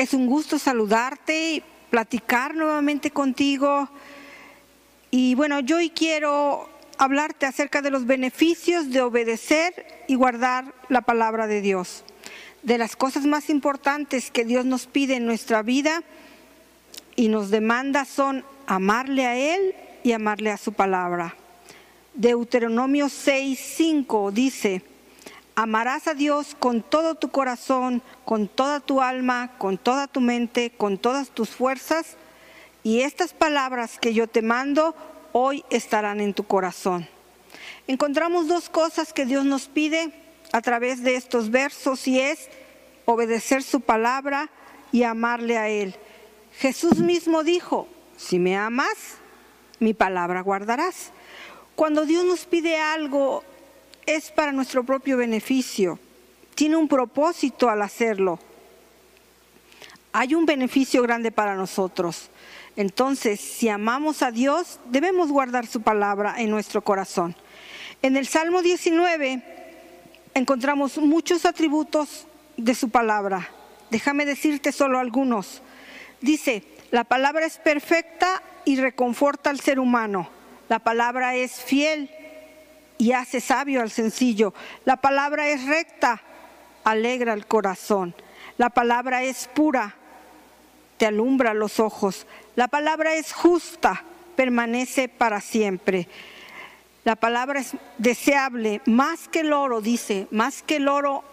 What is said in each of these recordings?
Es un gusto saludarte y platicar nuevamente contigo. Y bueno, yo hoy quiero hablarte acerca de los beneficios de obedecer y guardar la palabra de Dios. De las cosas más importantes que Dios nos pide en nuestra vida y nos demanda son amarle a Él y amarle a su palabra. Deuteronomio 6:5 dice, amarás a Dios con todo tu corazón, con toda tu alma, con toda tu mente, con todas tus fuerzas, y estas palabras que yo te mando hoy estarán en tu corazón. Encontramos dos cosas que Dios nos pide a través de estos versos y es obedecer su palabra y amarle a Él. Jesús mismo dijo, si me amas, mi palabra guardarás. Cuando Dios nos pide algo es para nuestro propio beneficio, tiene un propósito al hacerlo. Hay un beneficio grande para nosotros. Entonces, si amamos a Dios, debemos guardar su palabra en nuestro corazón. En el Salmo 19 encontramos muchos atributos de su palabra. Déjame decirte solo algunos. Dice, la palabra es perfecta y reconforta al ser humano. La palabra es fiel y hace sabio al sencillo. La palabra es recta, alegra el corazón. La palabra es pura, te alumbra los ojos. La palabra es justa, permanece para siempre. La palabra es deseable, más que el oro, dice, más que el oro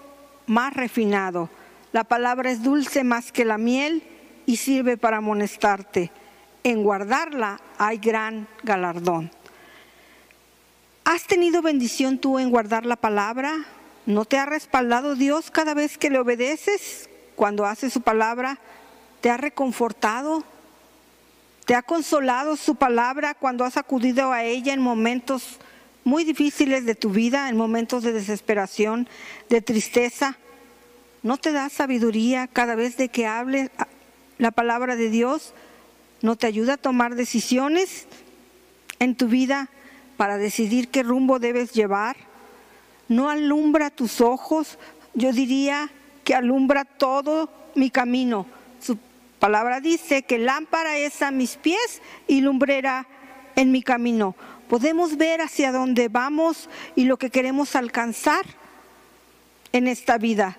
más refinado. La palabra es dulce más que la miel y sirve para amonestarte. En guardarla hay gran galardón. ¿Has tenido bendición tú en guardar la palabra? ¿No te ha respaldado Dios cada vez que le obedeces? Cuando haces su palabra, ¿te ha reconfortado? ¿Te ha consolado su palabra cuando has acudido a ella en momentos muy difíciles de tu vida, en momentos de desesperación, de tristeza? ¿No te da sabiduría cada vez de que hables la palabra de Dios? ¿No te ayuda a tomar decisiones en tu vida para decidir qué rumbo debes llevar? ¿No alumbra tus ojos? Yo diría que alumbra todo mi camino palabra dice que lámpara es a mis pies y lumbrera en mi camino. Podemos ver hacia dónde vamos y lo que queremos alcanzar en esta vida.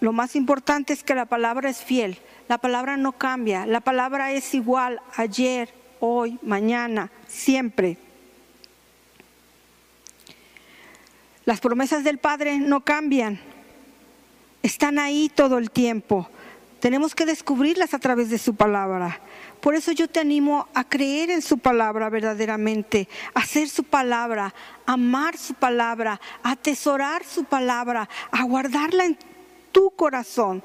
lo más importante es que la palabra es fiel, la palabra no cambia, la palabra es igual ayer, hoy, mañana, siempre. Las promesas del Padre no cambian, están ahí todo el tiempo. Tenemos que descubrirlas a través de su palabra. Por eso yo te animo a creer en su palabra verdaderamente, a hacer su palabra, amar su palabra, a atesorar su palabra, a guardarla en tu corazón,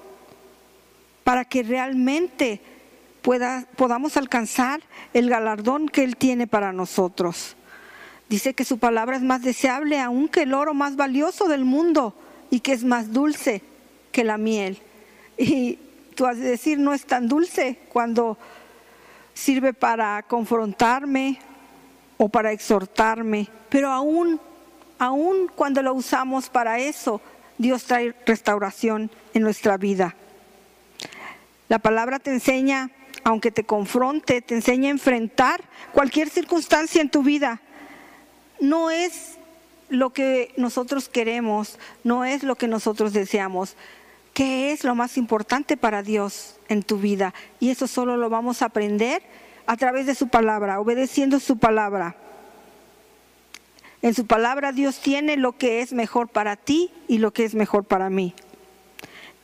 para que realmente podamos alcanzar el galardón que Él tiene para nosotros. Dice que su palabra es más deseable aún que el oro más valioso del mundo y que es más dulce que la miel. Y tú decir, no es tan dulce cuando sirve para confrontarme o para exhortarme, pero aún, aún cuando lo usamos para eso, Dios trae restauración en nuestra vida. La palabra te enseña, aunque te confronte, te enseña a enfrentar cualquier circunstancia en tu vida. No es lo que nosotros queremos, no es lo que nosotros deseamos, qué es lo más importante para Dios en tu vida. Y eso solo lo vamos a aprender a través de su palabra, obedeciendo su palabra. En su palabra Dios tiene lo que es mejor para ti y lo que es mejor para mí.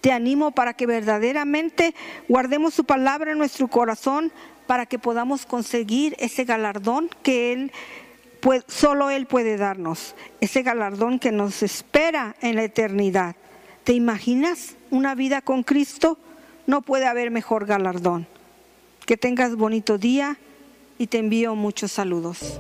Te animo para que verdaderamente guardemos su palabra en nuestro corazón para que podamos conseguir ese galardón que Él solo Él puede darnos, ese galardón que nos espera en la eternidad. ¿Te imaginas una vida con Cristo? No puede haber mejor galardón. Que tengas bonito día y te envío muchos saludos.